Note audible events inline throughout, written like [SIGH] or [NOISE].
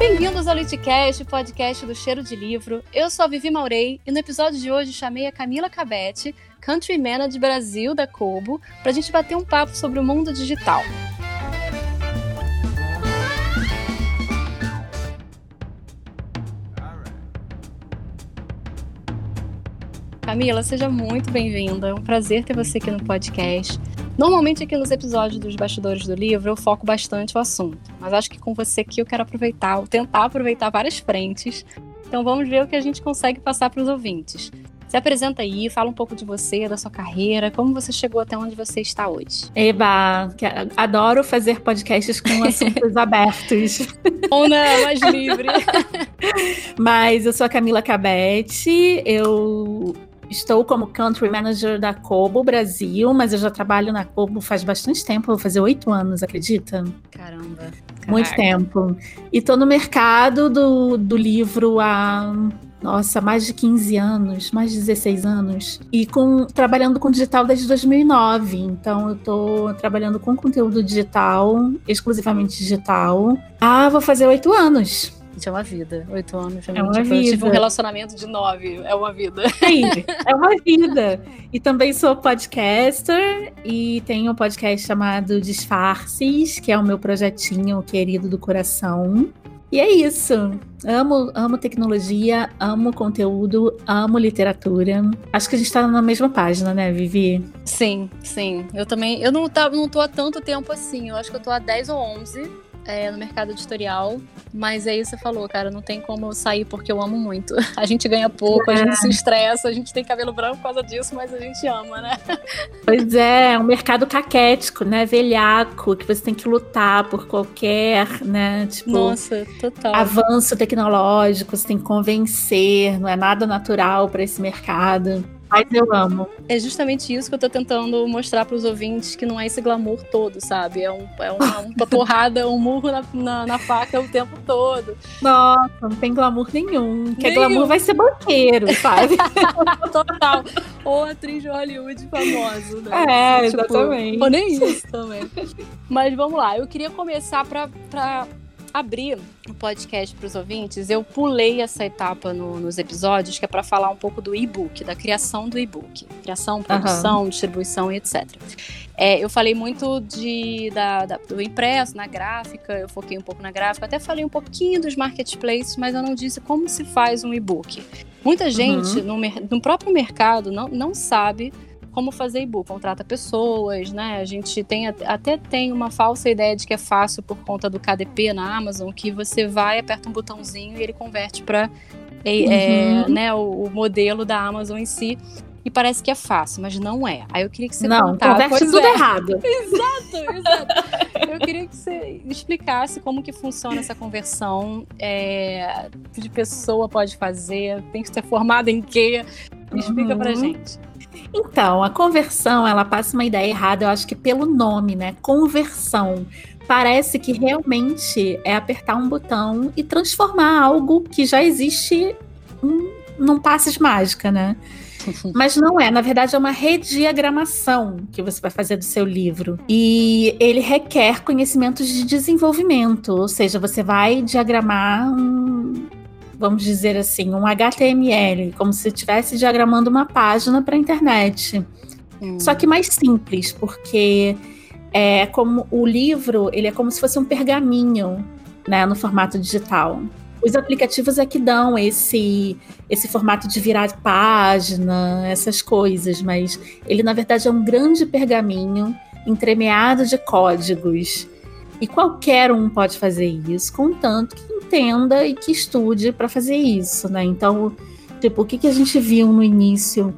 Bem-vindos ao Litcast, podcast do Cheiro de Livro. Eu sou a Vivi Maurei e no episódio de hoje chamei a Camila Cabete, Country Manager Brasil da Kobo, para a gente bater um papo sobre o mundo digital. Camila, seja muito bem-vinda. É um prazer ter você aqui no podcast. Normalmente aqui nos episódios dos bastidores do livro eu foco bastante o assunto, mas acho que com você aqui eu quero aproveitar, tentar aproveitar várias frentes. Então vamos ver o que a gente consegue passar para os ouvintes. Se apresenta aí, fala um pouco de você, da sua carreira, como você chegou até onde você está hoje. Eba, adoro fazer podcasts com [LAUGHS] assuntos abertos. Ou não, mais livre. [LAUGHS] Mas eu sou a Camila Cabete, eu Estou como Country Manager da Kobo Brasil, mas eu já trabalho na Kobo faz bastante tempo, vou fazer oito anos, acredita? Caramba. Muito tempo. E estou no mercado do, do livro há nossa, mais de 15 anos, mais de 16 anos. E com trabalhando com digital desde 2009. Então eu tô trabalhando com conteúdo digital, exclusivamente digital. Ah, vou fazer oito anos. Gente, é uma vida. Oito anos. É uma tipo, vida. Eu tive um relacionamento de nove. É uma vida. [LAUGHS] Sim, é uma vida. E também sou podcaster e tenho um podcast chamado Disfarces, que é o meu projetinho querido do coração. E é isso. Amo, amo tecnologia, amo conteúdo, amo literatura. Acho que a gente tá na mesma página, né, Vivi? Sim, sim. Eu também. Eu não, tá, não tô há tanto tempo assim. Eu acho que eu tô há 10 ou 11 é, no mercado editorial. Mas é isso que você falou, cara. Não tem como eu sair porque eu amo muito. [LAUGHS] A gente ganha pouco, a gente se estressa, a gente tem cabelo branco por causa disso, mas a gente ama, né? [LAUGHS] Pois é, é um mercado caquético, né? Velhaco, que você tem que lutar por qualquer, né? Tipo, Nossa, total. Avanço tecnológico, você tem que convencer, não é nada natural para esse mercado. Mas eu amo. É justamente isso que eu tô tentando mostrar para os ouvintes, que não é esse glamour todo, sabe? É, um, é uma, [LAUGHS] uma porrada, um murro na, na, na, faca o tempo todo. Nossa, não tem glamour nenhum. Que glamour vai ser banqueiro, sabe? [LAUGHS] Total. Ou atriz de Hollywood famosa, né? É, tipo, exatamente. Ou nem isso também. Mas vamos lá, eu queria começar para abrir o podcast para os ouvintes, eu pulei essa etapa no, nos episódios, que é para falar um pouco do e-book, da criação do e-book. Criação, produção, uhum. distribuição e etc. É, eu falei muito de, da, da, do impresso, na gráfica, eu foquei um pouco na gráfica, até falei um pouquinho dos marketplaces, mas eu não disse como se faz um e-book. Muita gente uhum. no, no próprio mercado não, não sabe como fazer e-book, contrata pessoas, né? A gente tem até tem uma falsa ideia de que é fácil por conta do KDP na Amazon, que você vai, aperta um botãozinho e ele converte para é, uhum. é, né, o, o, modelo da Amazon em si. E parece que é fácil, mas não é. Aí eu queria que você não, contasse. Converte tudo é. errado. [LAUGHS] exato, exato. eu queria que você explicasse como que funciona essa conversão. É, de pessoa pode fazer, tem que ser formada em quê? Explica uhum. pra gente. Então, a conversão, ela passa uma ideia errada, eu acho que pelo nome, né? Conversão. Parece que realmente é apertar um botão e transformar algo que já existe um, num passes mágica, né? [LAUGHS] Mas não é, na verdade é uma rediagramação que você vai fazer do seu livro. E ele requer conhecimentos de desenvolvimento, ou seja, você vai diagramar um, vamos dizer assim, um HTML, como se estivesse diagramando uma página para a internet. Hum. Só que mais simples, porque é como o livro, ele é como se fosse um pergaminho, né, no formato digital. Os aplicativos é que dão esse esse formato de virar página, essas coisas, mas ele na verdade é um grande pergaminho entremeado de códigos. E qualquer um pode fazer isso, contanto que entenda e que estude para fazer isso, né? Então, tipo, o que, que a gente viu no início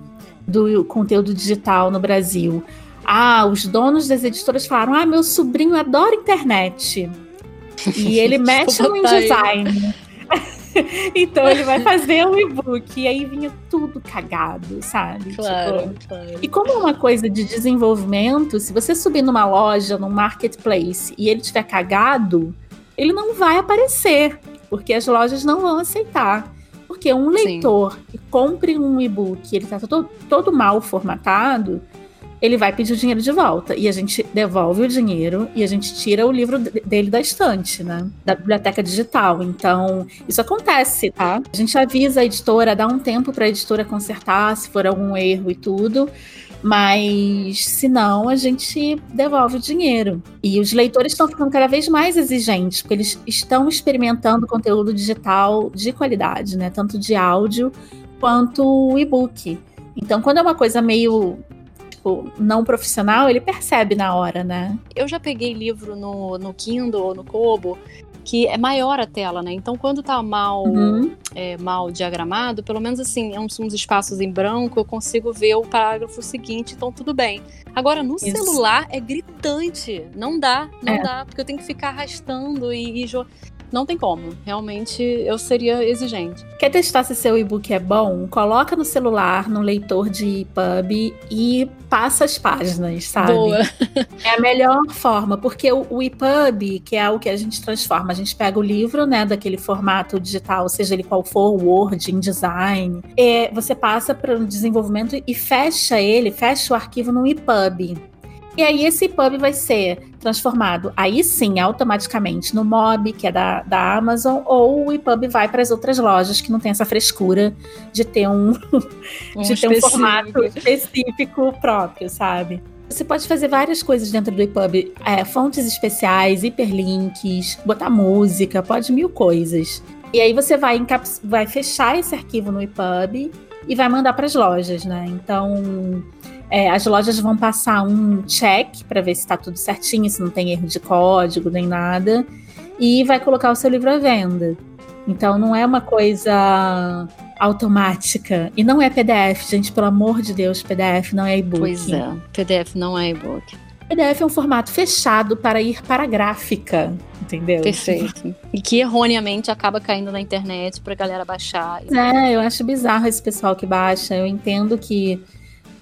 do conteúdo digital no Brasil? Ah, os donos das editoras falaram: ah, meu sobrinho adora internet. [LAUGHS] E ele mexe no InDesign. [LAUGHS] então ele vai fazer um e-book. E aí vinha tudo cagado, sabe? Claro, tipo, claro. E como é uma coisa de desenvolvimento, se você subir numa loja, num marketplace, e ele tiver cagado, ele não vai aparecer, porque as lojas não vão aceitar. Porque um leitor Sim. que compre um e-book, ele está todo, todo mal formatado, ele vai pedir o dinheiro de volta. E a gente devolve o dinheiro e a gente tira o livro dele da estante, né? Da biblioteca digital. Então, isso acontece, tá? A gente avisa a editora, dá um tempo para a editora consertar se for algum erro e tudo. Mas se não, a gente devolve o dinheiro. E os leitores estão ficando cada vez mais exigentes, porque eles estão experimentando conteúdo digital de qualidade, né? Tanto de áudio quanto e-book. Então, quando é uma coisa meio tipo, não profissional, ele percebe na hora, né? Eu já peguei livro no, no Kindle ou no Kobo que é maior a tela, né? Então, quando tá mal, uhum. é, mal diagramado, pelo menos assim, é uns, uns, espaços em branco, eu consigo ver o parágrafo seguinte, então tudo bem. Agora, no Isso. celular é gritante. Não dá, não é. dá, porque eu tenho que ficar arrastando e, e não tem como. Realmente eu seria exigente. Quer testar se seu e-book é bom? Coloca no celular, no leitor de EPUB e passa as páginas, sabe? Boa. É a melhor forma, porque o, o EPUB, que é o que a gente transforma, a gente pega o livro, né, daquele formato digital, seja ele qual for, Word, InDesign, é, você passa para o desenvolvimento e fecha ele, fecha o arquivo no EPUB. E aí esse pub vai ser transformado, aí sim, automaticamente no Mob, que é da, da Amazon, ou o EPUB vai para as outras lojas que não tem essa frescura de ter um, [LAUGHS] um de ter um formato específico próprio, sabe? Você pode fazer várias coisas dentro do EPUB, é, fontes especiais, hiperlinks, botar música, pode mil coisas. E aí você vai, vai fechar esse arquivo no EPUB e vai mandar para as lojas, né? Então é, as lojas vão passar um check para ver se está tudo certinho, se não tem erro de código nem nada, e vai colocar o seu livro à venda. Então não é uma coisa automática. E não é PDF, gente, pelo amor de Deus, PDF não é e-book. Pois é, PDF não é e-book. PDF é um formato fechado para ir para a gráfica, entendeu? Perfeito. E que erroneamente acaba caindo na internet para a galera baixar. É, eu acho bizarro esse pessoal que baixa. Eu entendo que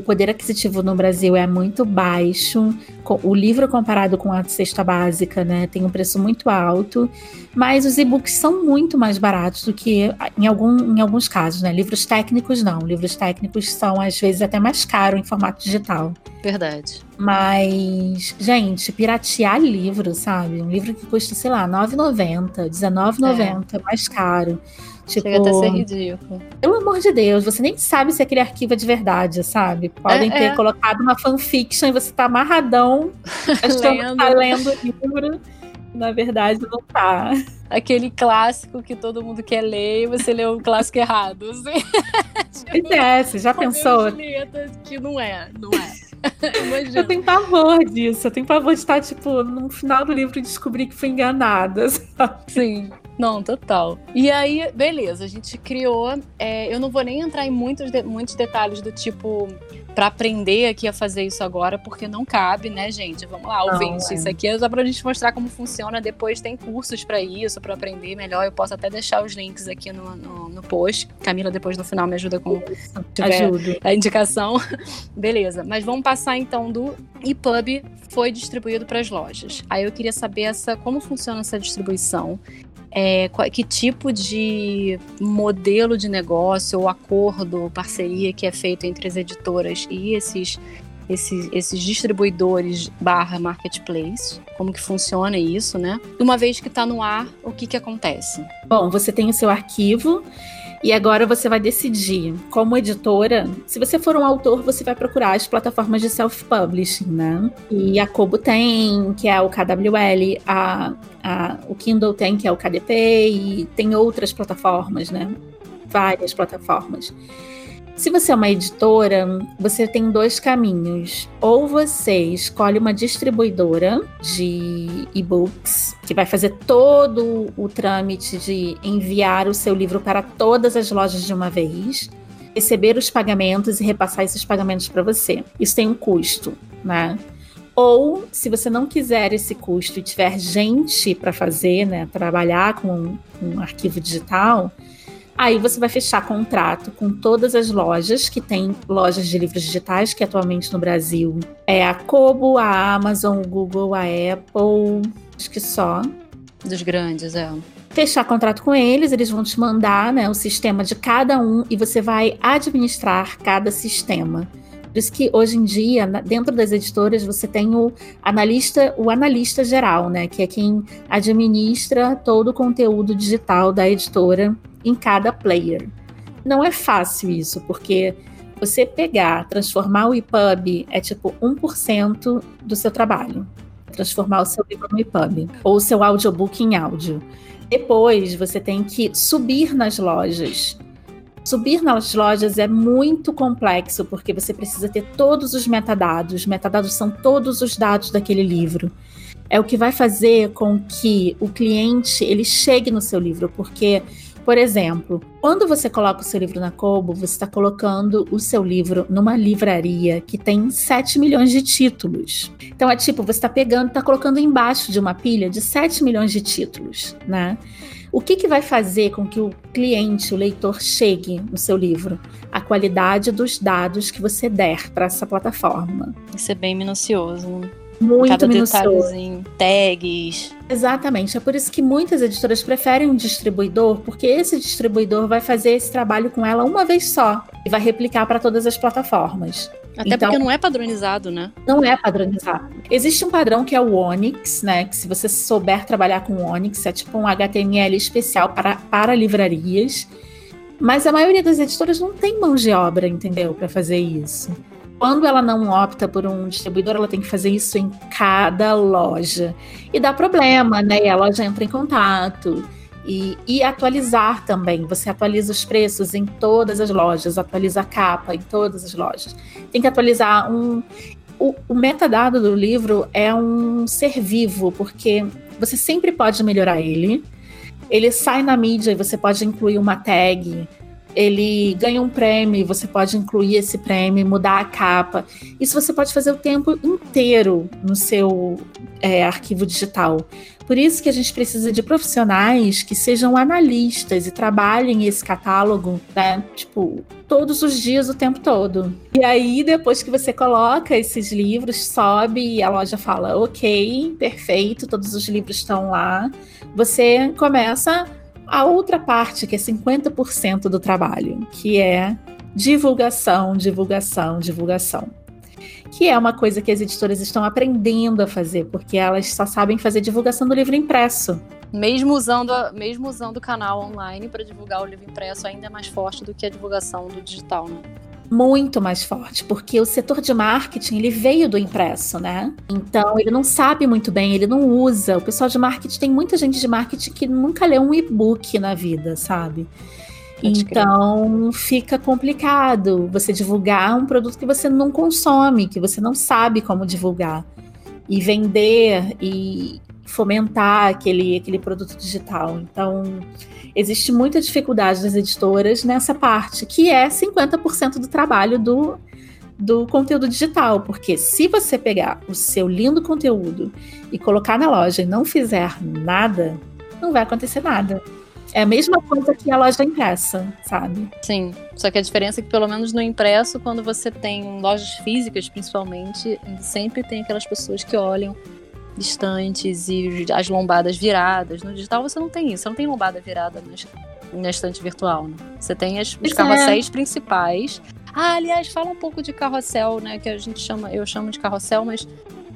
o poder aquisitivo no Brasil é muito baixo. O livro comparado com a cesta básica, né, tem um preço muito alto, mas os e-books são muito mais baratos do que em, algum, em alguns casos, né? Livros técnicos não. Livros técnicos são às vezes até mais caros em formato digital. Verdade. Mas, gente, piratear livro, sabe? Um livro que custa, sei lá, R$ 9,90, R$19,90, é. mais caro. Tipo, Chega até ser ridículo. Pelo amor de Deus, você nem sabe se aquele arquivo é de verdade, sabe? Podem é, ter é. colocado uma fanfiction e você tá amarradão, [LAUGHS] achando que tá lendo o livro. Na verdade, não tá. Aquele clássico que todo mundo quer ler e você leu o clássico errado. Assim. Pois é, você já pensou? Que não é, não é. Eu tenho pavor disso. Eu tenho pavor de estar, tipo, no final do livro e descobrir que fui enganada. [LAUGHS] Sabe? Sim. Não, total. E aí, beleza, a gente criou. É, eu não vou nem entrar em muitos, de, muitos detalhes do tipo para aprender aqui a fazer isso agora, porque não cabe, né, gente? Vamos lá, ouvinte. É. Isso aqui é só pra gente mostrar como funciona. Depois tem cursos para isso, para aprender melhor. Eu posso até deixar os links aqui no, no, no post. Camila, depois no final, me ajuda com a indicação. Beleza, mas vamos passar então do EPUB foi distribuído para as lojas. Aí eu queria saber essa, como funciona essa distribuição é, que tipo de modelo de negócio ou acordo, parceria que é feito entre as editoras e esses, esses, esses distribuidores barra marketplace, como que funciona isso, né? Uma vez que está no ar, o que que acontece? Bom, você tem o seu arquivo e agora você vai decidir, como editora, se você for um autor, você vai procurar as plataformas de self-publishing, né? E a Kobo tem, que é o KWL, a, a, o Kindle tem, que é o KDP, e tem outras plataformas, né? Várias plataformas. Se você é uma editora, você tem dois caminhos. Ou você escolhe uma distribuidora de e-books, que vai fazer todo o trâmite de enviar o seu livro para todas as lojas de uma vez, receber os pagamentos e repassar esses pagamentos para você. Isso tem um custo, né? Ou, se você não quiser esse custo e tiver gente para fazer, né, trabalhar com um arquivo digital, Aí você vai fechar contrato com todas as lojas que tem lojas de livros digitais, que atualmente no Brasil é a Kobo, a Amazon, o Google, a Apple, acho que só. Dos grandes, é. Fechar contrato com eles, eles vão te mandar né, o sistema de cada um e você vai administrar cada sistema. Por isso que hoje em dia, dentro das editoras, você tem o analista, o analista geral, né? Que é quem administra todo o conteúdo digital da editora em cada player. Não é fácil isso, porque você pegar, transformar o EPUB é tipo 1% do seu trabalho. Transformar o seu livro no EPUB. Ou o seu audiobook em áudio. Depois, você tem que subir nas lojas Subir nas lojas é muito complexo, porque você precisa ter todos os metadados. Metadados são todos os dados daquele livro. É o que vai fazer com que o cliente ele chegue no seu livro, porque, por exemplo, quando você coloca o seu livro na Kobo, você está colocando o seu livro numa livraria que tem 7 milhões de títulos. Então é tipo, você está pegando, está colocando embaixo de uma pilha de 7 milhões de títulos, né? O que, que vai fazer com que o cliente, o leitor, chegue no seu livro? A qualidade dos dados que você der para essa plataforma. Isso é bem minucioso. Muito Cada minucioso. tags. Exatamente. É por isso que muitas editoras preferem um distribuidor, porque esse distribuidor vai fazer esse trabalho com ela uma vez só e vai replicar para todas as plataformas. Até então, porque não é padronizado, né? Não é padronizado. Existe um padrão que é o Onyx, né? Que se você souber trabalhar com o Onyx, é tipo um HTML especial para, para livrarias. Mas a maioria das editoras não tem mão de obra, entendeu? Para fazer isso. Quando ela não opta por um distribuidor, ela tem que fazer isso em cada loja. E dá problema, né? E a loja entra em contato. E, e, atualizar também. Você atualiza os preços em todas as lojas, atualiza a capa em todas as lojas. Tem que atualizar um. O, o metadado do livro é um ser vivo, porque você sempre pode melhorar ele. Ele sai na mídia e você pode incluir uma tag ele ganha um prêmio, você pode incluir esse prêmio, mudar a capa. Isso você pode fazer o tempo inteiro no seu é, arquivo digital. Por isso que a gente precisa de profissionais que sejam analistas e trabalhem esse catálogo, né? Tipo, todos os dias, o tempo todo. E aí, depois que você coloca esses livros, sobe e a loja fala: ok, perfeito, todos os livros estão lá. Você começa a outra parte, que é 50% do trabalho, que é divulgação, divulgação, divulgação. Que é uma coisa que as editoras estão aprendendo a fazer, porque elas só sabem fazer divulgação do livro impresso. Mesmo usando, mesmo usando o canal online para divulgar o livro impresso, ainda é mais forte do que a divulgação do digital, né? Muito mais forte, porque o setor de marketing ele veio do impresso, né? Então ele não sabe muito bem, ele não usa. O pessoal de marketing tem muita gente de marketing que nunca leu um e-book na vida, sabe? Então fica complicado você divulgar um produto que você não consome, que você não sabe como divulgar e vender e fomentar aquele, aquele produto digital. Então existe muita dificuldade das editoras nessa parte, que é 50% do trabalho do, do conteúdo digital, porque se você pegar o seu lindo conteúdo e colocar na loja e não fizer nada, não vai acontecer nada. É a mesma coisa que a loja impressa, sabe? Sim. Só que a diferença é que, pelo menos no impresso, quando você tem lojas físicas, principalmente, sempre tem aquelas pessoas que olham distantes e as lombadas viradas. No digital você não tem isso, você não tem lombada virada na estante virtual. Né? Você tem as, os é. carrosséis é. principais. Ah, aliás, fala um pouco de carrossel, né? Que a gente chama, eu chamo de carrossel, mas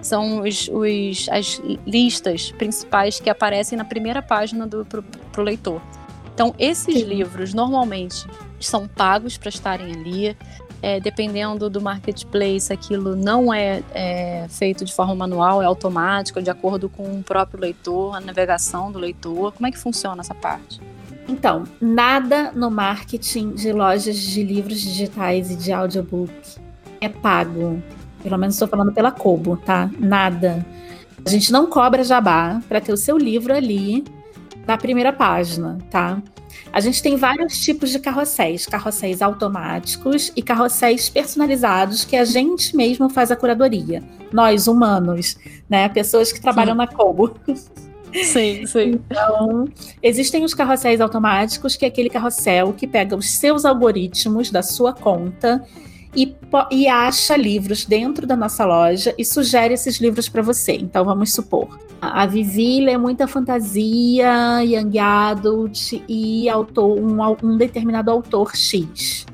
são os, os, as listas principais que aparecem na primeira página do pro, pro leitor. Então, esses Sim. livros normalmente são pagos para estarem ali é, dependendo do marketplace, aquilo não é, é, feito de forma manual, é automático, de acordo com o próprio leitor, a navegação do leitor. Como é que funciona essa parte? Então, nada no marketing de lojas de livros digitais e de audiobook é pago. Pelo menos estou falando pela Kobo, tá? Nada. A gente não cobra jabá para ter o seu livro ali na primeira página, tá? A gente tem vários tipos de carrosséis, carrosséis automáticos e carrosséis personalizados que a gente mesmo faz a curadoria. Nós, humanos, né? Pessoas que trabalham sim. na Kobo. Sim, sim. Então, existem os carrosséis automáticos, que é aquele carrossel que pega os seus algoritmos da sua conta e, e acha livros dentro da nossa loja e sugere esses livros para você. Então, vamos supor, a Vivi lê muita fantasia, young adult e autor, um, um determinado autor X.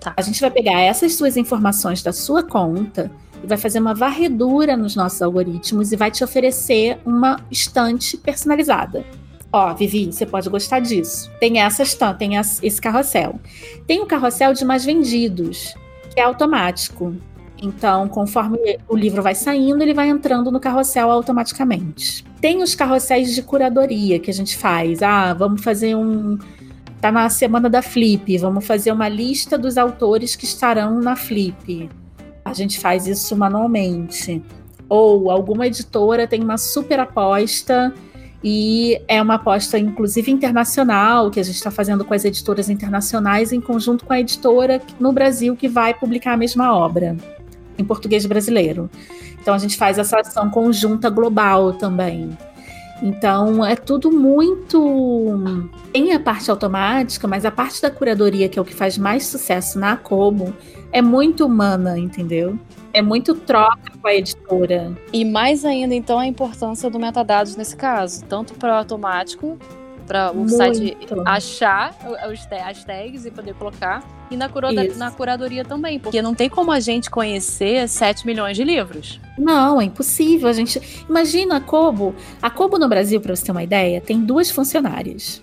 Tá. A gente vai pegar essas suas informações da sua conta e vai fazer uma varredura nos nossos algoritmos e vai te oferecer uma estante personalizada. Ó, Vivi, você pode gostar disso. Tem essa estante, tem esse carrossel. Tem o carrossel de mais vendidos, é automático. Então, conforme o livro vai saindo, ele vai entrando no carrossel automaticamente. Tem os carrosséis de curadoria que a gente faz. Ah, vamos fazer um. Tá na semana da Flip, vamos fazer uma lista dos autores que estarão na Flip. A gente faz isso manualmente. Ou alguma editora tem uma super aposta e é uma aposta, inclusive, internacional, que a gente está fazendo com as editoras internacionais, em conjunto com a editora no Brasil que vai publicar a mesma obra em português brasileiro. Então a gente faz essa ação conjunta global também. Então é tudo muito. Tem a parte automática, mas a parte da curadoria, que é o que faz mais sucesso na Como, é muito humana, entendeu? É muito troca com a editora. E mais ainda, então, a importância do metadados nesse caso, tanto para o automático para o Muito. site achar as tags e poder colocar. E na, na curadoria também, porque não tem como a gente conhecer 7 milhões de livros. Não, é impossível. A gente imagina a Kobo. A Kobo no Brasil, para você ter uma ideia, tem duas funcionárias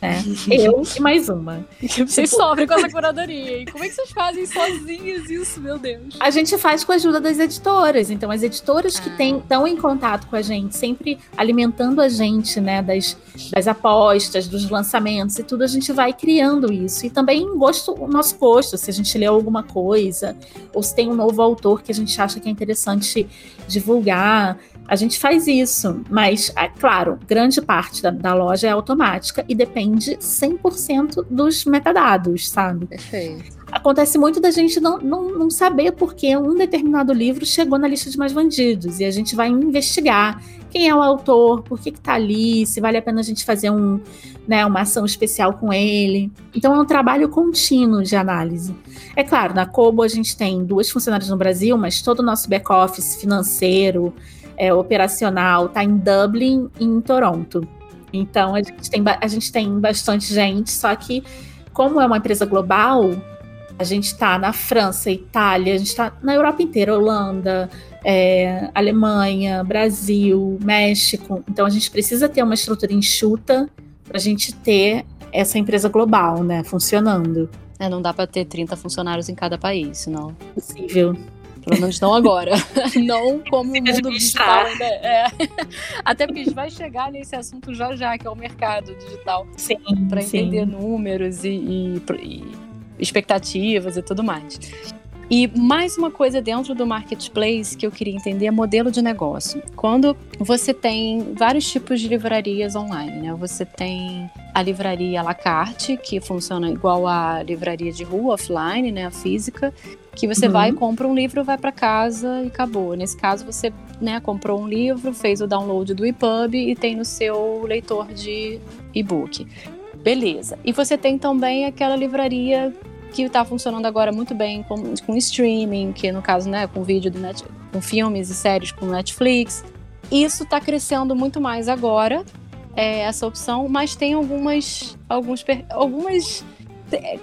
né? [LAUGHS] Eu e mais uma. Vocês sofrem com essa curadoria. E como é que vocês fazem sozinhas isso, meu Deus? A gente faz com a ajuda das editoras. Então, as editoras que ah. estão em contato com a gente, sempre alimentando a gente, né, das, das apostas, dos lançamentos e tudo, a gente vai criando isso. E também gosto, o nosso gosto, se a gente leu alguma coisa, ou se tem um novo autor que a gente acha que é interessante divulgar. A gente faz isso, mas, é claro, grande parte da, da loja é automática e depende 100% dos metadados, sabe? Perfeito. Acontece muito da gente não, não, não saber por que um determinado livro chegou na lista de mais vendidos e a gente vai investigar quem é o autor, por que está ali, se vale a pena a gente fazer um, né, uma ação especial com ele. Então é um trabalho contínuo de análise. É claro, na Kobo a gente tem duas funcionárias no Brasil, mas todo o nosso back-office financeiro, é, operacional está em Dublin e em Toronto. Então a gente, tem, a gente tem bastante gente, só que como é uma empresa global, a gente está na França, Itália, a gente está na Europa inteira, Holanda, é, Alemanha, Brasil, México. Então a gente precisa ter uma estrutura enxuta para a gente ter essa empresa global, né, funcionando. É, não dá para ter 30 funcionários em cada país, não. Possível. Pelo menos não agora. [LAUGHS] não como o mundo digital ainda é. [LAUGHS] Até porque a gente vai chegar nesse assunto já já, que é o mercado digital. Sim. Para entender números e, e, e expectativas e tudo mais. E mais uma coisa dentro do marketplace que eu queria entender é modelo de negócio. Quando você tem vários tipos de livrarias online, né? Você tem a livraria à la carte, que funciona igual a livraria de rua offline, né, a física, que você uhum. vai, compra um livro, vai para casa e acabou. Nesse caso, você né, comprou um livro, fez o download do EPUB e tem no seu leitor de e-book. Beleza. E você tem também aquela livraria que está funcionando agora muito bem com, com streaming, que no caso, né, com vídeo do net, com filmes e séries com Netflix. Isso está crescendo muito mais agora, é, essa opção, mas tem algumas, alguns, algumas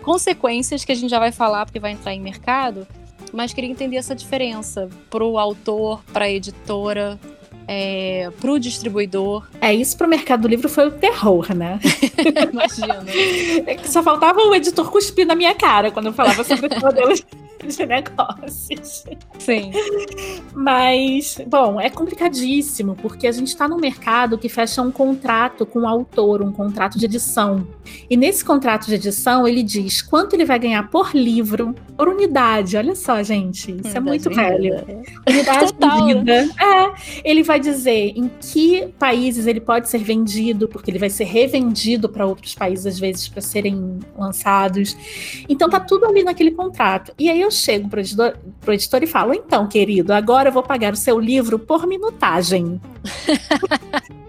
consequências que a gente já vai falar porque vai entrar em mercado, mas queria entender essa diferença para o autor, para a editora, é, para o distribuidor. É, isso para o mercado do livro foi o terror, né? [LAUGHS] Imagina. [LAUGHS] Só faltava o editor cuspir na minha cara quando eu falava sobre esse modelo [LAUGHS] de negócios. Sim. Mas, bom, é complicadíssimo, porque a gente está num mercado que fecha um contrato com o autor, um contrato de edição. E nesse contrato de edição, ele diz quanto ele vai ganhar por livro, por unidade. Olha só, gente, isso unidade é muito velho. Unidade Total, vida. É, ele vai dizer em que países ele pode ser vendido, porque ele vai ser revendido para outros países, às vezes, para serem lançados. Então tá tudo ali naquele contrato. E aí eu chego pro editor, pro editor e falo: então, querido, agora eu vou pagar o seu livro por minutagem. [LAUGHS]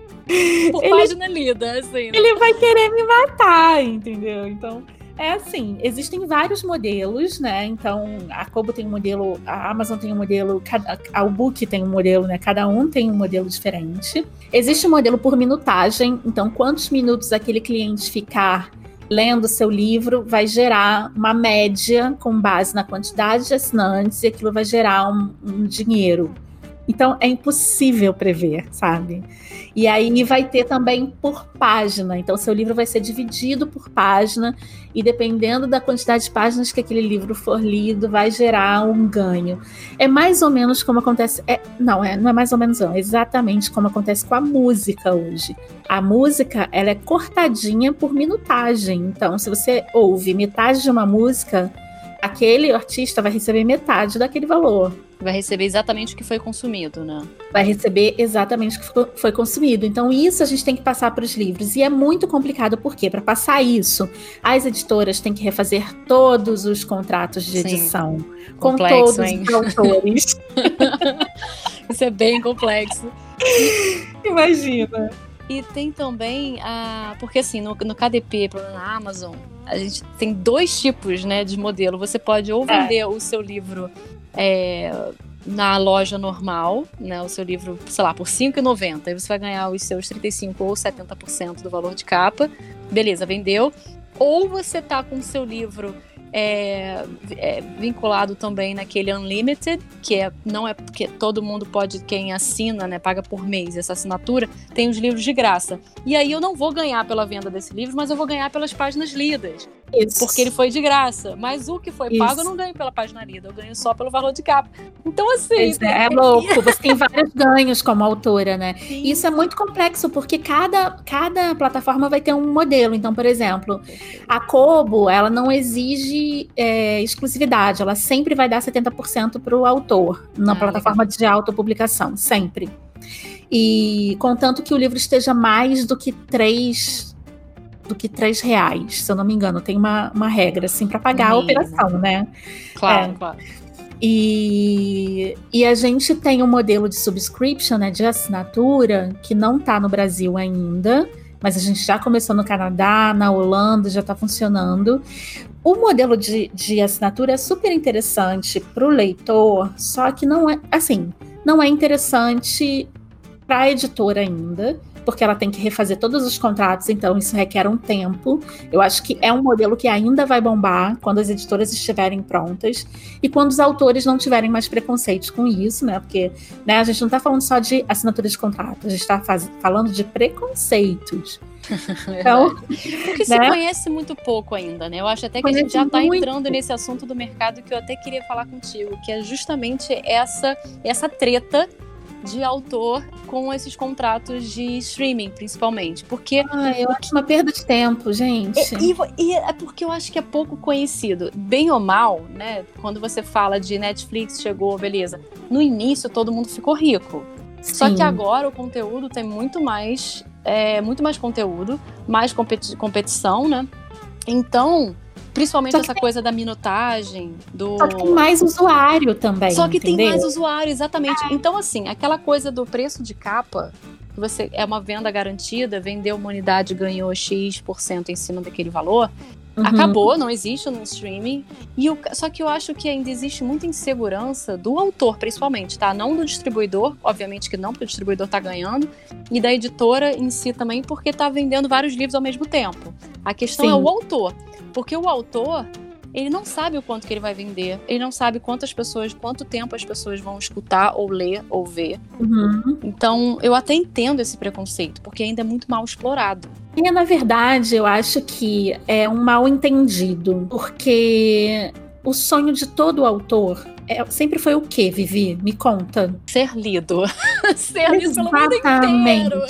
por ele, página lida, assim. Né? Ele vai querer me matar, entendeu? Então. É assim, existem vários modelos, né? Então, a Kobo tem um modelo, a Amazon tem um modelo, a Book tem um modelo, né? Cada um tem um modelo diferente. Existe um modelo por minutagem, então quantos minutos aquele cliente ficar lendo seu livro vai gerar uma média com base na quantidade de assinantes e aquilo vai gerar um, um dinheiro. Então é impossível prever, sabe? E aí vai ter também por página. Então, seu livro vai ser dividido por página, e dependendo da quantidade de páginas que aquele livro for lido, vai gerar um ganho. É mais ou menos como acontece. É, não, é, não é mais ou menos, não. É exatamente como acontece com a música hoje. A música ela é cortadinha por minutagem. Então, se você ouve metade de uma música, aquele artista vai receber metade daquele valor. Vai receber exatamente o que foi consumido, né? Vai receber exatamente o que foi consumido. Então, isso a gente tem que passar para os livros. E é muito complicado, porque para passar isso, as editoras têm que refazer todos os contratos de edição. Sim. Com complexo, todos hein? os [LAUGHS] autores. [LAUGHS] isso é bem complexo. Imagina. E tem também a. Porque assim, no, no KDP, na Amazon, a gente tem dois tipos né, de modelo. Você pode ou é. vender é. o seu livro é, na loja normal, né, o seu livro, sei lá, por R$ 5,90. Aí você vai ganhar os seus 35% ou 70% do valor de capa. Beleza, vendeu. Ou você tá com o seu livro é, é, vinculado também naquele Unlimited, que é, não é porque todo mundo pode, quem assina, né, paga por mês essa assinatura, tem os livros de graça. E aí eu não vou ganhar pela venda desse livro, mas eu vou ganhar pelas páginas lidas. Isso. Porque ele foi de graça. Mas o que foi Isso. pago eu não ganho pela página lida, eu ganho só pelo valor de capa. Então, assim. É, é louco. Você tem vários ganhos como autora, né? Sim. Isso é muito complexo, porque cada, cada plataforma vai ter um modelo. Então, por exemplo, a Kobo, ela não exige é, exclusividade, ela sempre vai dar 70% para o autor na ah, plataforma legal. de autopublicação, sempre. E contanto que o livro esteja mais do que três do que três reais, se eu não me engano. Tem uma, uma regra, assim, para pagar a operação, né? Claro, é. claro. E, e a gente tem um modelo de subscription, né, de assinatura, que não está no Brasil ainda, mas a gente já começou no Canadá, na Holanda, já está funcionando. O modelo de, de assinatura é super interessante para o leitor, só que não é, assim, não é interessante para a editora ainda porque ela tem que refazer todos os contratos, então isso requer um tempo. Eu acho que é um modelo que ainda vai bombar quando as editoras estiverem prontas e quando os autores não tiverem mais preconceitos com isso, né? Porque né, a gente não está falando só de assinatura de contrato, a gente está falando de preconceitos. [LAUGHS] Então, Porque se né? conhece muito pouco ainda, né? Eu acho até que conhece a gente já está entrando nesse assunto do mercado que eu até queria falar contigo, que é justamente essa, essa treta de autor com esses contratos de streaming, principalmente. Porque. Ah, eu acho uma perda de tempo, gente. E, e, e, é porque eu acho que é pouco conhecido. Bem ou mal, né? Quando você fala de Netflix, chegou, beleza. No início todo mundo ficou rico. Sim. Só que agora o conteúdo tem muito mais. É, muito mais conteúdo, mais competi competição, né? Então, Principalmente essa tem... coisa da minutagem, do. Só que tem mais usuário também. Só que entendeu? tem mais usuário, exatamente. É. Então, assim, aquela coisa do preço de capa, você é uma venda garantida, vendeu uma unidade ganhou X% em cima daquele valor. Uhum. Acabou, não existe no streaming. E o, só que eu acho que ainda existe muita insegurança do autor, principalmente, tá? Não do distribuidor, obviamente que não, porque o distribuidor tá ganhando, e da editora em si também, porque tá vendendo vários livros ao mesmo tempo. A questão Sim. é o autor. Porque o autor, ele não sabe o quanto que ele vai vender, ele não sabe quantas pessoas, quanto tempo as pessoas vão escutar ou ler ou ver. Uhum. Então, eu até entendo esse preconceito, porque ainda é muito mal explorado. E na verdade, eu acho que é um mal entendido, porque o sonho de todo autor é, sempre foi o quê, Vivi? Me conta. Ser lido. [LAUGHS] Ser lido pelo mundo inteiro.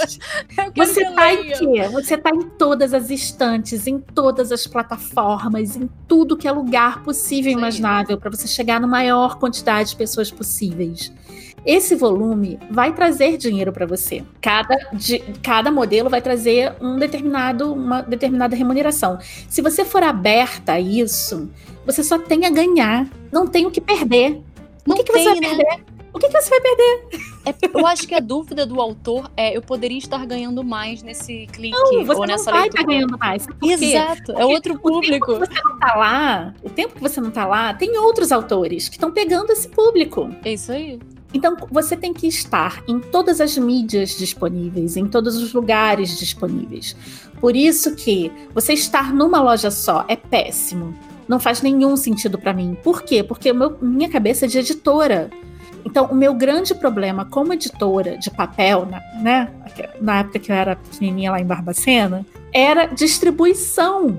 [LAUGHS] Você tá em quê? Você tá em todas as estantes, em todas as plataformas, em tudo que é lugar possível e imaginável para você chegar na maior quantidade de pessoas possíveis. Esse volume vai trazer dinheiro para você. Cada, de, cada modelo vai trazer um determinado, uma determinada remuneração. Se você for aberta a isso, você só tem a ganhar, não tem o que perder. Não o que, tem, que você vai né? perder? O que, que você vai perder? É, eu acho que a dúvida do autor é eu poderia estar ganhando mais nesse clique não, você ou nessa não vai leitura. estar ganhando mais. Exato, é outro público. O tempo que você não tá lá, o tempo que você não tá lá, tem outros autores que estão pegando esse público. É isso aí. Então, você tem que estar em todas as mídias disponíveis, em todos os lugares disponíveis. Por isso que você estar numa loja só é péssimo. Não faz nenhum sentido para mim. Por quê? Porque meu, minha cabeça é de editora. Então, o meu grande problema como editora de papel, né, na época que eu era pequenininha lá em Barbacena, era distribuição.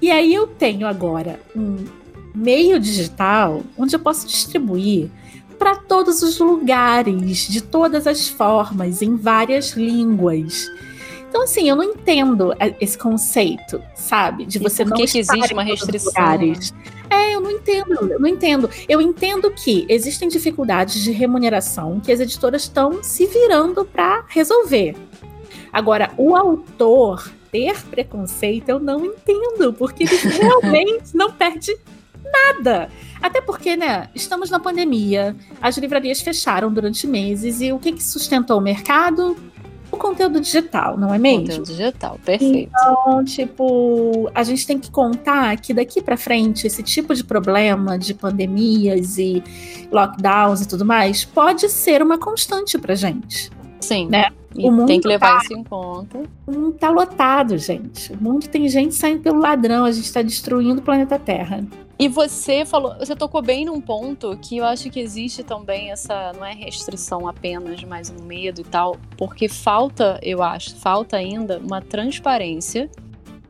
E aí eu tenho agora um meio digital onde eu posso distribuir para todos os lugares, de todas as formas, em várias línguas. Então, assim, eu não entendo esse conceito, sabe? De você e por não que, que existe uma restrição? Né? É, eu não entendo, eu não entendo. Eu entendo que existem dificuldades de remuneração que as editoras estão se virando para resolver. Agora, o autor ter preconceito, eu não entendo, porque ele [LAUGHS] realmente não perde nada. Até porque, né, estamos na pandemia, as livrarias fecharam durante meses e o que, que sustentou o mercado? O conteúdo digital, não é mesmo? Conteúdo digital, perfeito. Então, tipo, a gente tem que contar que daqui para frente esse tipo de problema de pandemias e lockdowns e tudo mais pode ser uma constante pra gente. Sim. Né? E o mundo tem que levar tá, isso em conta. O mundo tá lotado, gente. O mundo tem gente saindo pelo ladrão, a gente está destruindo o planeta Terra. E você falou, você tocou bem num ponto que eu acho que existe também essa, não é restrição apenas, mas um medo e tal, porque falta, eu acho, falta ainda uma transparência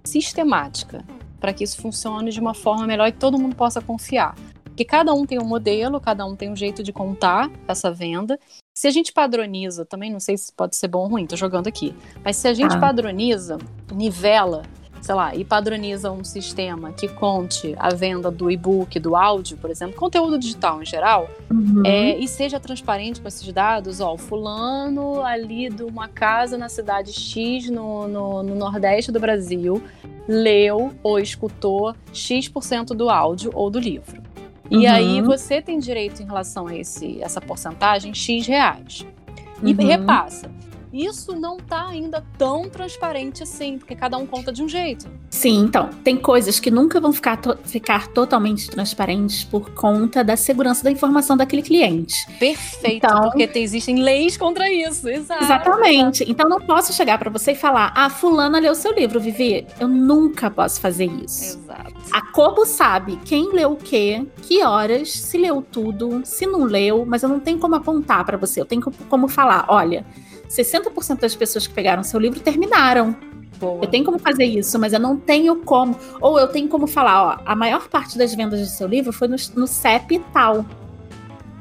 sistemática para que isso funcione de uma forma melhor e que todo mundo possa confiar. Porque cada um tem um modelo, cada um tem um jeito de contar essa venda. Se a gente padroniza, também não sei se pode ser bom ou ruim, tô jogando aqui, mas se a gente ah. padroniza, nivela sei lá, e padroniza um sistema que conte a venda do e-book, do áudio, por exemplo, conteúdo digital em geral, uhum. é, e seja transparente com esses dados, ó, fulano ali de uma casa na cidade X, no, no, no Nordeste do Brasil, leu ou escutou X% do áudio ou do livro. E uhum. aí você tem direito em relação a esse, essa porcentagem X reais. E uhum. repassa. Isso não está ainda tão transparente assim, porque cada um conta de um jeito. Sim, então, tem coisas que nunca vão ficar, to ficar totalmente transparentes por conta da segurança da informação daquele cliente. Perfeito, então, porque existem leis contra isso, exato. Exatamente. Então não posso chegar para você e falar: "Ah, fulana leu seu livro, Vivi". Eu nunca posso fazer isso. Exato. A Kobo sabe quem leu o quê, que horas, se leu tudo, se não leu, mas eu não tenho como apontar para você. Eu tenho como falar, olha, 60% das pessoas que pegaram seu livro terminaram. Boa. Eu tenho como fazer isso, mas eu não tenho como. Ou eu tenho como falar, ó, a maior parte das vendas do seu livro foi no, no CEP tal.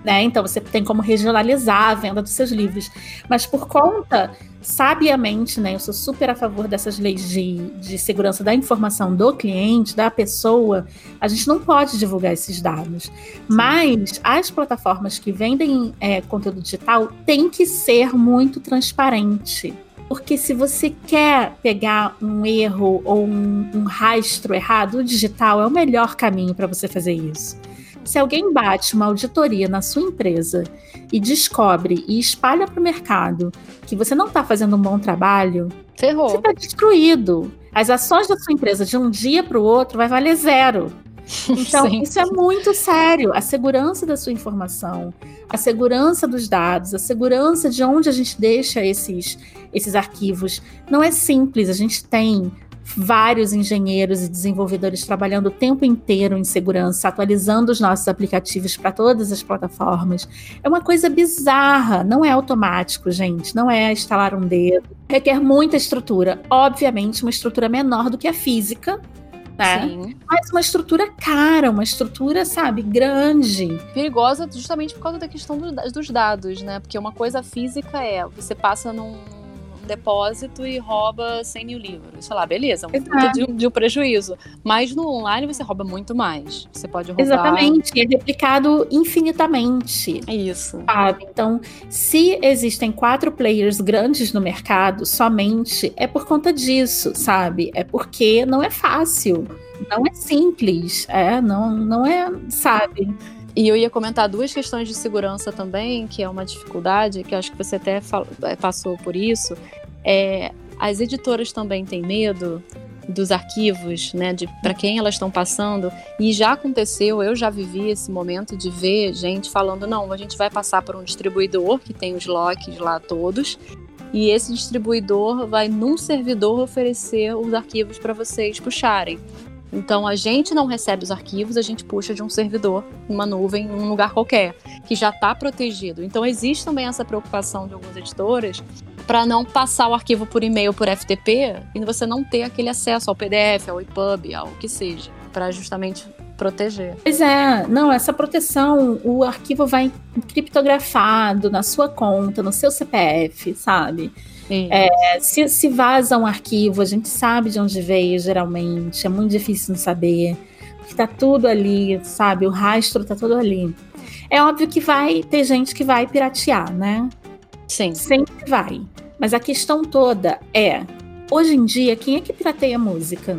Né? Então você tem como regionalizar a venda dos seus livros. Mas por conta, sabiamente, né? Eu sou super a favor dessas leis de, de segurança da informação do cliente, da pessoa. A gente não pode divulgar esses dados. Mas as plataformas que vendem é, conteúdo digital têm que ser muito transparente. Porque se você quer pegar um erro ou um, um rastro errado, o digital é o melhor caminho para você fazer isso. Se alguém bate uma auditoria na sua empresa e descobre e espalha para o mercado que você não está fazendo um bom trabalho, Ferrou. você está destruído. As ações da sua empresa de um dia para o outro vai valer zero. [LAUGHS] Então, sim, isso é muito sério. A segurança da sua informação, a segurança dos dados, a segurança de onde a gente deixa esses, esses arquivos. Não é simples. A gente tem vários engenheiros e desenvolvedores trabalhando o tempo inteiro em segurança, atualizando os nossos aplicativos para todas as plataformas. É uma coisa bizarra, não é automático, gente, não é instalar um dedo. Requer muita estrutura, obviamente, uma estrutura menor do que a física, né? Sim. Mas uma estrutura cara, uma estrutura, sabe, grande. Perigosa justamente por causa da questão do, dos dados, né? Porque uma coisa física é, você passa num depósito e rouba 100 mil livros. Sei lá, beleza, um de, de um prejuízo. Mas no online você rouba muito mais. Você pode roubar. Exatamente, é replicado infinitamente. É isso. Sabe? Então, se existem quatro players grandes no mercado, somente é por conta disso, sabe? É porque não é fácil. Não é simples, é, não, não é, sabe? E eu ia comentar duas questões de segurança também, que é uma dificuldade, que acho que você até é, passou por isso. É, as editoras também têm medo dos arquivos, né, de para quem elas estão passando, e já aconteceu, eu já vivi esse momento de ver gente falando, não, a gente vai passar por um distribuidor que tem os locks lá todos, e esse distribuidor vai num servidor oferecer os arquivos para vocês puxarem. Então a gente não recebe os arquivos, a gente puxa de um servidor, uma nuvem, um lugar qualquer, que já está protegido. Então existe também essa preocupação de algumas editoras para não passar o arquivo por e-mail por FTP e você não ter aquele acesso ao PDF, ao EPUB, ao que seja, para justamente proteger. Pois é, não, essa proteção, o arquivo vai criptografado na sua conta, no seu CPF, sabe? É, se, se vaza um arquivo, a gente sabe de onde veio, geralmente. É muito difícil de saber. Porque tá tudo ali, sabe? O rastro tá tudo ali. É óbvio que vai ter gente que vai piratear, né? Sim. Sempre vai. Mas a questão toda é: hoje em dia, quem é que pirateia música?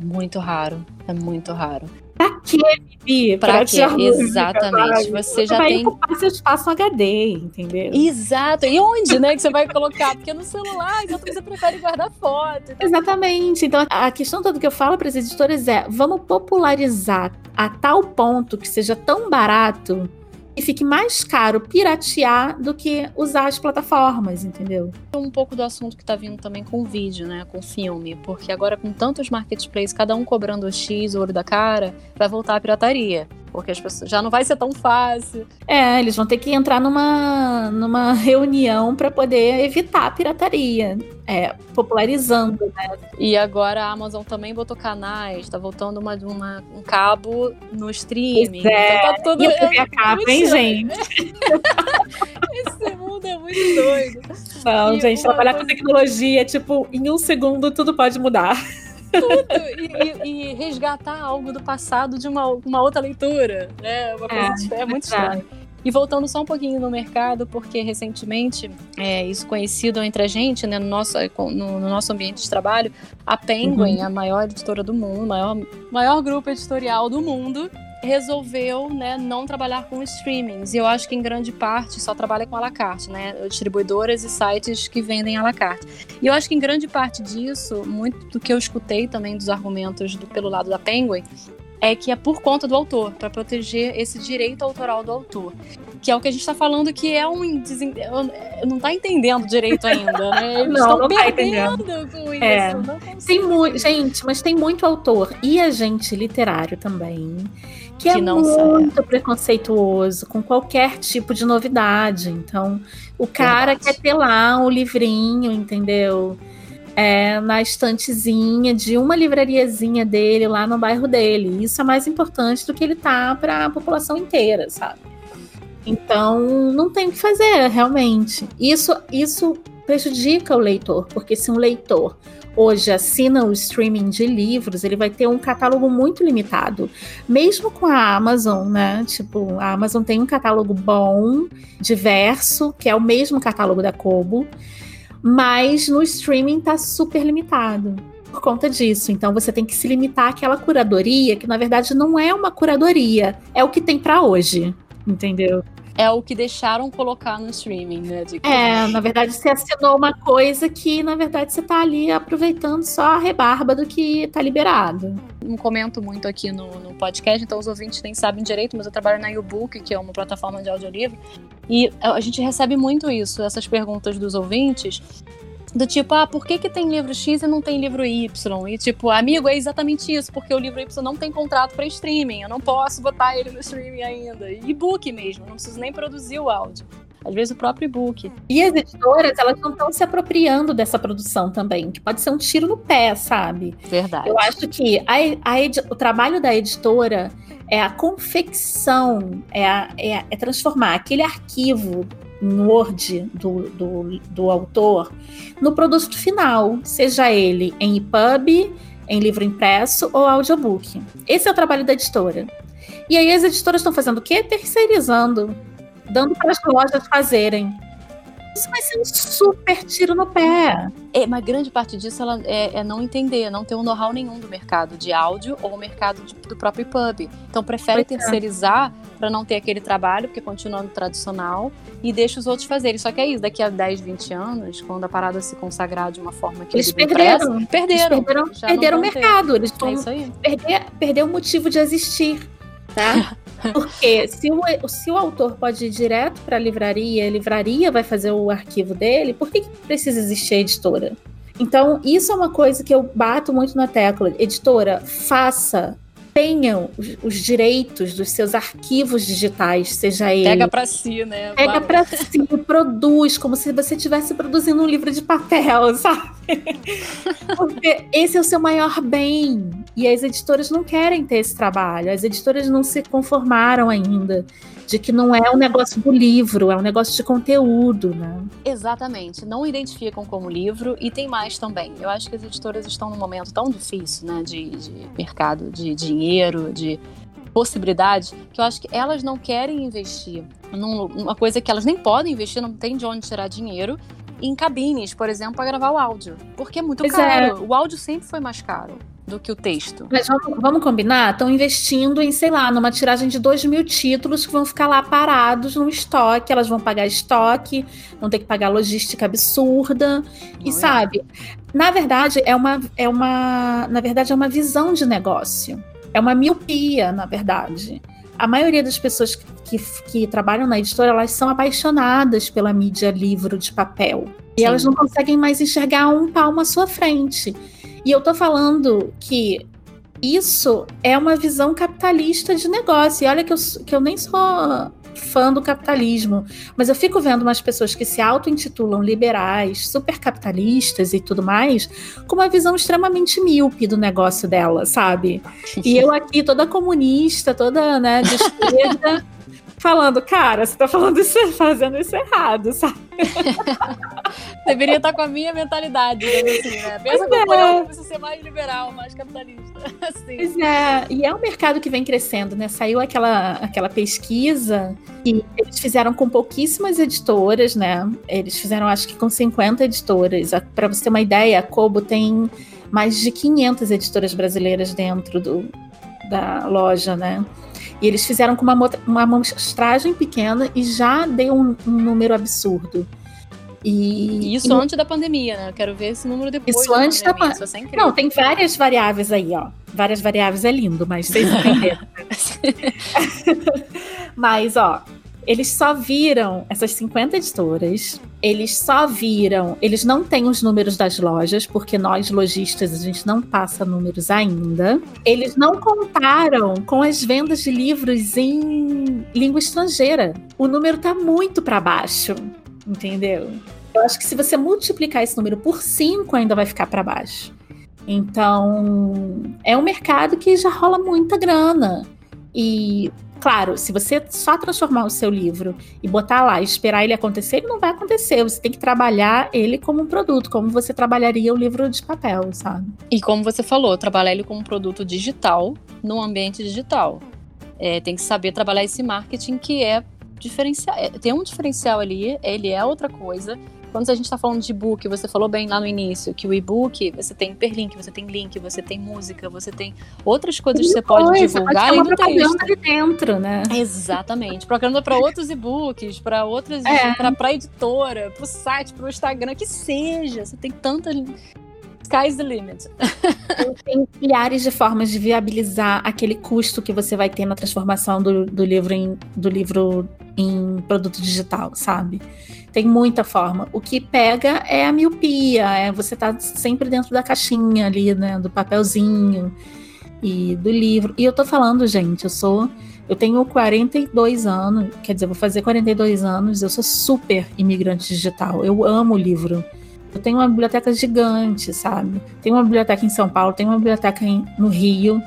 Muito raro. É muito raro. Pra quê, Bibi? Pra, quê? Exatamente. Música, você já vai tem. ocupar seu espaço HD, entendeu? Exato. E onde, né, que você vai colocar? Porque no celular, então você prefere guardar foto. Então... Exatamente. Então, a questão toda que eu falo para as editoras é: vamos popularizar a tal ponto que seja tão barato e fique mais caro piratear do que usar as plataformas, entendeu? Um pouco do assunto que tá vindo também com vídeo, né? Com filme. Porque agora, com tantos marketplaces, cada um cobrando o X, o olho da cara, vai voltar a pirataria porque as pessoas já não vai ser tão fácil. É, eles vão ter que entrar numa, numa reunião para poder evitar a pirataria, é, popularizando, né? E agora a Amazon também botou canais, tá voltando uma, uma um cabo no streaming. Pois é. Então tá tudo. E a TV acaba, hein, gente? [LAUGHS] Esse mundo é muito doido. Não, e gente, trabalhar coisa... com tecnologia, tipo, em um segundo tudo pode mudar tudo e, e, e, resgatar algo do passado de uma, uma outra leitura, né? Uma coisa é, é muito estranho. E voltando só um pouquinho no mercado, porque recentemente, é, isso conhecido entre a gente, né, no, nosso, no, no nosso ambiente de trabalho, a Penguin, uhum. a maior editora do mundo, maior, maior grupo editorial do mundo, resolveu né, não trabalhar com streamings. E eu acho que em grande parte só trabalha com a la carte, né? Distribuidoras e sites que vendem a la carte. E eu acho que em grande parte disso, muito do que eu escutei também dos argumentos do, pelo lado da Penguin, é que é por conta do autor, para proteger esse direito autoral do autor. Que é o que a gente está falando que é um. Desen... Não está entendendo direito ainda, né? Eles [LAUGHS] não, não tá entendendo. com isso. É. Tem muito, gente, mas tem muito autor e agente literário também que, que é muito preconceituoso com qualquer tipo de novidade. Então, o cara Verdade. quer ter lá um livrinho, entendeu? É, na estantezinha de uma livrariazinha dele lá no bairro dele. Isso é mais importante do que ele tá para a população inteira, sabe? Então, não tem o que fazer, realmente. Isso, isso prejudica o leitor, porque se um leitor hoje assina o streaming de livros, ele vai ter um catálogo muito limitado. Mesmo com a Amazon, né? Tipo, a Amazon tem um catálogo bom, diverso, que é o mesmo catálogo da Kobo, mas no streaming tá super limitado por conta disso. Então você tem que se limitar àquela curadoria, que na verdade não é uma curadoria, é o que tem para hoje, entendeu? É o que deixaram colocar no streaming, né? É, na verdade você assinou uma coisa que, na verdade, você tá ali aproveitando só a rebarba do que tá liberado. Não comento muito aqui no, no podcast, então os ouvintes nem sabem direito, mas eu trabalho na YouBook, que é uma plataforma de audiolivro, e a gente recebe muito isso, essas perguntas dos ouvintes, do tipo, ah, por que, que tem livro X e não tem livro Y? E tipo, amigo, é exatamente isso, porque o livro Y não tem contrato para streaming, eu não posso botar ele no streaming ainda. E-book mesmo, não preciso nem produzir o áudio. Às vezes o próprio e-book. E as editoras, elas não estão se apropriando dessa produção também, que pode ser um tiro no pé, sabe? Verdade. Eu acho que a, a o trabalho da editora é a confecção, é, a, é, é transformar aquele arquivo no Word do, do, do autor no produto final, seja ele em EPUB, em livro impresso ou audiobook. Esse é o trabalho da editora. E aí as editoras estão fazendo o quê? Terceirizando, dando para as lojas fazerem. Isso vai ser um super tiro no pé. É, mas grande parte disso ela é, é não entender, não ter um know-how nenhum do mercado de áudio ou o mercado de, do próprio pub. Então prefere pois é. terceirizar é. para não ter aquele trabalho, porque continuando tradicional, e deixa os outros fazerem. Só que é isso, daqui a 10, 20 anos, quando a parada se consagrar de uma forma que eles perderam. Impressa, perderam. Eles perderam, perderam o mercado. Eles vão é perder, perder o motivo de existir. Tá? [LAUGHS] Porque se o, se o autor pode ir direto para a livraria, a livraria vai fazer o arquivo dele, por que, que precisa existir a editora? Então, isso é uma coisa que eu bato muito na tecla. Editora, faça tenham os direitos dos seus arquivos digitais, seja ele. Pega para si, né? Pega para si, produz como se você estivesse produzindo um livro de papel, [LAUGHS] sabe? Porque esse é o seu maior bem. E as editoras não querem ter esse trabalho. As editoras não se conformaram ainda de que não é um negócio do livro, é um negócio de conteúdo, né? Exatamente. Não identificam como livro e tem mais também. Eu acho que as editoras estão num momento tão difícil, né, de, de mercado, de dinheiro, de possibilidade, que eu acho que elas não querem investir numa coisa que elas nem podem investir, não tem de onde tirar dinheiro, em cabines, por exemplo, para gravar o áudio. Porque é muito pois caro. É. O áudio sempre foi mais caro do que o texto. Mas vamos, vamos combinar? Estão investindo em, sei lá, numa tiragem de 2 mil títulos que vão ficar lá parados no estoque, elas vão pagar estoque, vão ter que pagar logística absurda. Não e é. sabe, na verdade, é uma, é uma. Na verdade, é uma visão de negócio. É uma miopia, na verdade. A maioria das pessoas que, que, que trabalham na editora, elas são apaixonadas pela mídia livro de papel. E Sim. elas não conseguem mais enxergar um palmo à sua frente. E eu tô falando que isso é uma visão capitalista de negócio. E olha que eu, que eu nem sou fã do capitalismo, mas eu fico vendo umas pessoas que se auto-intitulam liberais, super capitalistas e tudo mais, com uma visão extremamente míope do negócio dela, sabe? [LAUGHS] E eu aqui, toda comunista, toda, né, de [LAUGHS] esquerda, falando, cara, você tá falando isso, [LAUGHS] fazendo isso errado, sabe? [LAUGHS] Deveria estar com a minha mentalidade, assim, né? Pensa como é. eu preciso ser mais liberal, mais capitalista. [LAUGHS] Assim. Pois é, e é um mercado que vem crescendo, né? Saiu aquela, aquela pesquisa e eles fizeram com pouquíssimas editoras, né? Eles fizeram, acho que com 50 editoras. Para você ter uma ideia, a Kobo tem mais de 500 editoras brasileiras dentro do, da loja, né? E eles fizeram com uma, uma amostragem pequena e já deu um, um número absurdo. E, isso e, antes da pandemia, né? Eu quero ver esse número depois. Isso da antes pandemia. da pandemia. Não, tem várias variáveis aí, ó. Várias variáveis é lindo, mas vocês [LAUGHS] entenderam. [LAUGHS] mas, ó, eles só viram essas 50 editoras, eles só viram, eles não têm os números das lojas, porque nós lojistas a gente não passa números ainda. Eles não contaram com as vendas de livros em língua estrangeira. O número tá muito para baixo, entendeu? Eu acho que se você multiplicar esse número por 5 ainda vai ficar para baixo. Então, é um mercado que já rola muita grana. E Claro, se você só transformar o seu livro e botar lá e esperar ele acontecer, ele não vai acontecer. Você tem que trabalhar ele como um produto, como você trabalharia o livro de papel, sabe? E como você falou, trabalhar ele como um produto digital no ambiente digital. É, tem que saber trabalhar esse marketing que é diferencial. É, tem um diferencial ali, ele é outra coisa, quando a gente está falando de e-book, você falou bem lá no início que o e-book você tem hiperlink, você tem link, você tem música, você tem outras coisas que você pode divulgar pode além do texto. ali dentro, né? Exatamente. Propaganda para outros e-books, para outras, é. para editora, para o site, para o Instagram, que seja. Você tem tantas Sky's the limit. Tem milhares de formas de viabilizar aquele custo que você vai ter na transformação do, do livro em, do livro em produto digital, sabe? Tem muita forma. O que pega é a miopia, é você tá sempre dentro da caixinha ali, né, do papelzinho e do livro. E eu tô falando, gente, eu sou eu tenho 42 anos, quer dizer, vou fazer 42 anos, eu sou super imigrante digital. Eu amo o livro. Eu tenho uma biblioteca gigante, sabe? Tem uma biblioteca em São Paulo, tem uma biblioteca em, no Rio.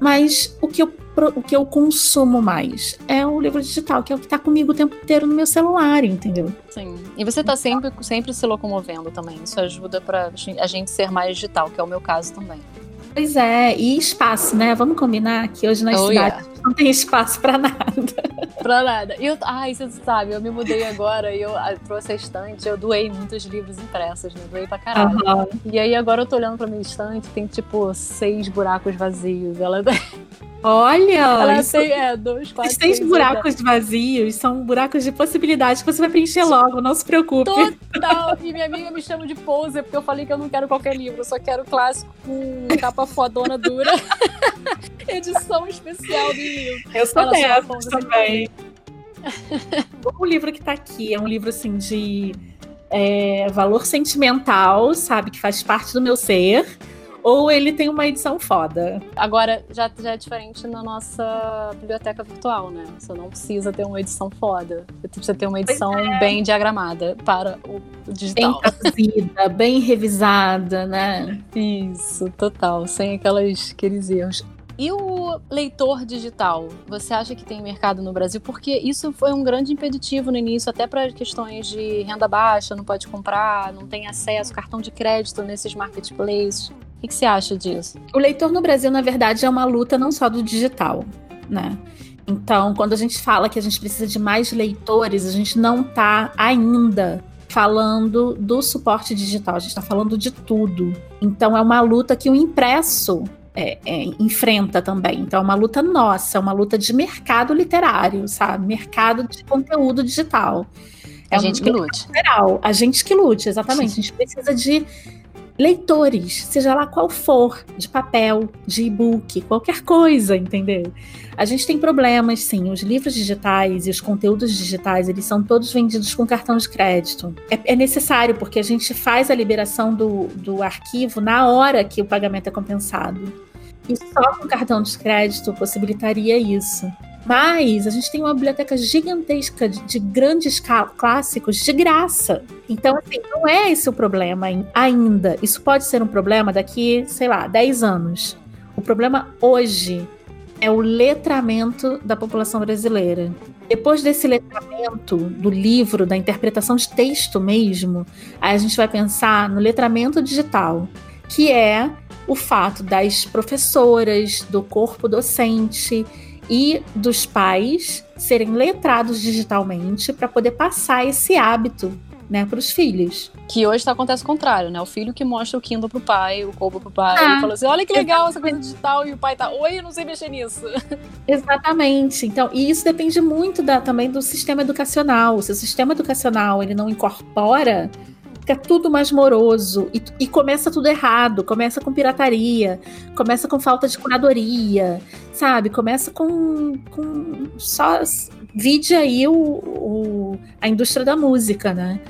Mas o que eu o que eu consumo mais é o livro digital, que é o que está comigo o tempo inteiro no meu celular, entendeu? Sim. E você está sempre, sempre se locomovendo também. Isso ajuda para a gente ser mais digital, que é o meu caso também. Pois é, e espaço, né? Vamos combinar que hoje nas oh, cidades yeah. Não tem espaço para nada. [LAUGHS] pra nada. E eu, ai, você sabe, eu me mudei agora e eu, trouxe a estante, eu doei muitos livros impressos, né? Doei pra caralho. Uhum. E aí agora eu tô olhando pra minha estante, tem tipo seis buracos vazios. Ela [LAUGHS] Olha! Ela isso... tem, é, dois, quatro, seis buracos vazios são buracos de possibilidades que você vai preencher logo, não se preocupe. Total! E minha amiga me chama de poser, porque eu falei que eu não quero qualquer livro, eu só quero clássico com capa fodona dura. [LAUGHS] Edição especial do livro. Eu sou dessas também. o livro que tá aqui é um livro assim de é, valor sentimental, sabe? Que faz parte do meu ser ou ele tem uma edição foda. Agora, já, já é diferente na nossa biblioteca virtual, né? Você não precisa ter uma edição foda. Você precisa ter uma edição é. bem diagramada para o digital. Bem traduzida, bem revisada, né? Isso, total. Sem aquelas, aqueles erros. E o leitor digital? Você acha que tem mercado no Brasil? Porque isso foi um grande impeditivo no início, até para questões de renda baixa, não pode comprar, não tem acesso, cartão de crédito nesses marketplaces. O que, você acha disso? O leitor no Brasil, na verdade, é uma luta não só do digital, né? Então, quando a gente fala que a gente precisa de mais leitores, a gente não está ainda falando do suporte digital, a gente está falando de tudo. Então, é uma luta que o impresso é, é, enfrenta também. Então, é uma luta nossa, é uma luta de mercado literário, sabe? Mercado de conteúdo digital. É a gente um que lute. Geral, a gente que lute, exatamente. A gente precisa de leitores, seja lá qual for, de papel, de e-book, qualquer coisa, entendeu? A gente tem problemas, sim. Os livros digitais e os conteúdos digitais, eles são todos vendidos com cartão de crédito. É, é necessário, porque a gente faz a liberação do, do arquivo na hora que o pagamento é compensado. E só com cartão de crédito possibilitaria isso. Mas a gente tem uma biblioteca gigantesca de, de grandes clássicos de graça. Então, assim, não é esse o problema ainda. Isso pode ser um problema daqui, sei lá, 10 anos. O problema hoje é o letramento da população brasileira. Depois desse letramento do livro, da interpretação de texto mesmo, a gente vai pensar no letramento digital, que é o fato das professoras, do corpo docente e dos pais serem letrados digitalmente para poder passar esse hábito né, para os filhos. Que hoje tá, acontece o contrário, né? O filho que mostra o Kindle pro pai, o Kobo pro pai, ah, e fala assim: olha que legal essa coisa digital, e o pai tá, oi, eu não sei mexer nisso. [LAUGHS] Exatamente. Então, e isso depende muito da, também do sistema educacional. Se o sistema educacional ele não incorpora fica tudo mais moroso e, e, começa tudo errado. Começa com pirataria, começa com falta de curadoria, sabe? Começa com, com só vide aí o, o, a indústria da música, né?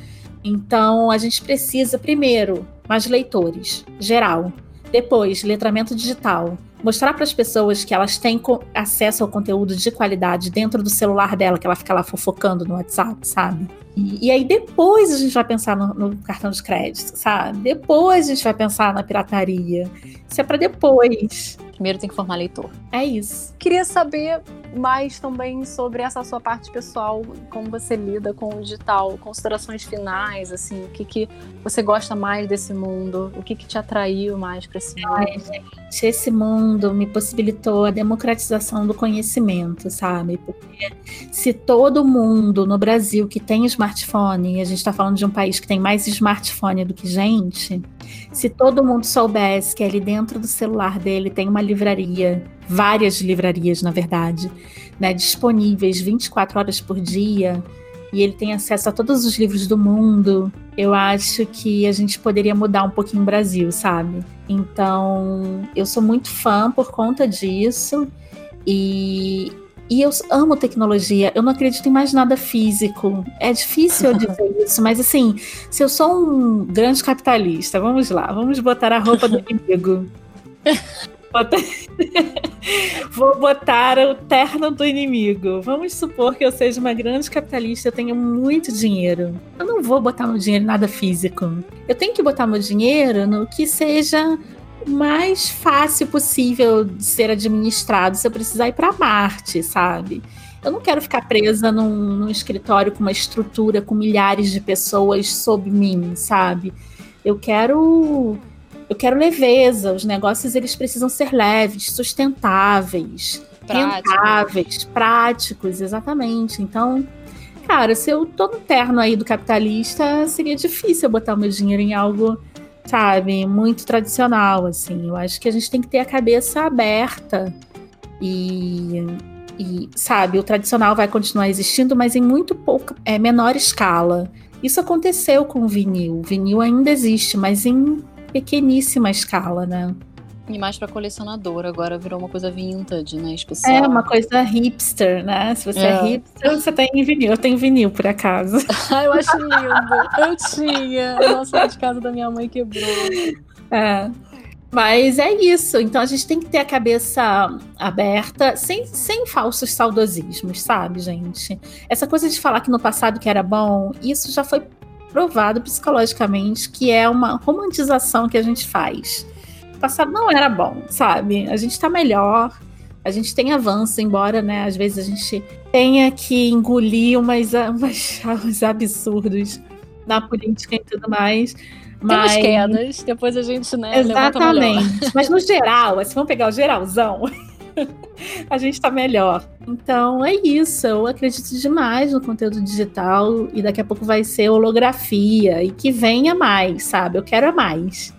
Então a gente precisa primeiro mais leitores, geral. Depois, letramento digital. Mostrar para as pessoas que elas têm acesso ao conteúdo de qualidade dentro do celular dela, que ela fica lá fofocando no WhatsApp, sabe? E, e aí depois a gente vai pensar no, no, cartão de crédito, sabe? Depois a gente vai pensar na pirataria. Isso é para depois. Primeiro tem que formar leitor. É isso. Queria saber mais também sobre essa sua parte pessoal, como você lida com o digital, considerações finais, assim, o que, que você gosta mais desse mundo, o que, que te atraiu mais para esse mundo? Ai, gente, esse mundo me possibilitou a democratização do conhecimento, sabe? Porque se todo mundo no Brasil que tem smartphone, e a gente está falando de um país que tem mais smartphone do que gente, se todo mundo soubesse que ali dentro do celular dele tem uma livraria, várias livrarias, na verdade, né, disponíveis 24 horas por dia, e ele tem acesso a todos os livros do mundo, eu acho que a gente poderia mudar um pouquinho o Brasil, sabe? Então, eu sou muito fã por conta disso. E, e eu amo tecnologia, eu não acredito em mais nada físico. É difícil eu [LAUGHS] dizer isso, mas assim, se eu sou um grande capitalista, vamos lá, vamos botar a roupa do [LAUGHS] inimigo. [LAUGHS] Vou botar o terno do inimigo. Vamos supor que eu seja uma grande capitalista, eu tenho muito dinheiro. Eu não vou botar meu dinheiro em nada físico. Eu tenho que botar meu dinheiro no que seja mais fácil possível de ser administrado se eu precisar ir para Marte, sabe? Eu não quero ficar presa num, num, escritório com uma estrutura com milhares de pessoas sob mim, sabe? Eu quero eu quero leveza. Os negócios eles precisam ser leves, sustentáveis, práticos. rentáveis, práticos, exatamente. Então, cara, se eu tô no terno aí do capitalista, seria difícil eu botar o meu dinheiro em algo, sabe, muito tradicional, assim. Eu acho que a gente tem que ter a cabeça aberta e, e sabe, o tradicional vai continuar existindo, mas em muito pouca, é, menor escala. Isso aconteceu com o vinil. O vinil ainda existe, mas em pequeníssima escala, né? E mais para colecionador, agora virou uma coisa vintage, né? Especial. É, uma coisa hipster, né? Se você é, é hipster, você tem vinil. Eu tenho vinil, por acaso. [LAUGHS] ah, eu acho lindo. Eu tinha. Nossa, de casa da minha mãe quebrou. É. Mas é isso. Então a gente tem que ter a cabeça aberta, sem, sem falsos saudosismos, sabe, gente? Essa coisa de falar que no passado que era bom, isso já foi provado psicologicamente que é uma romantização que a gente faz. O passado não era bom, sabe? A gente tá melhor, a gente tem avanço, embora, né, às vezes a gente tenha que engolir umas, umas, uns absurdos na política e tudo mais. Mas... Temos quedas, depois a gente, né, Exatamente. Mas no geral, se vamos pegar o geralzão, [LAUGHS] a gente tá melhor. Então é isso. Eu acredito demais no conteúdo digital e daqui a pouco vai ser holografia e que venha mais, sabe? Eu quero mais.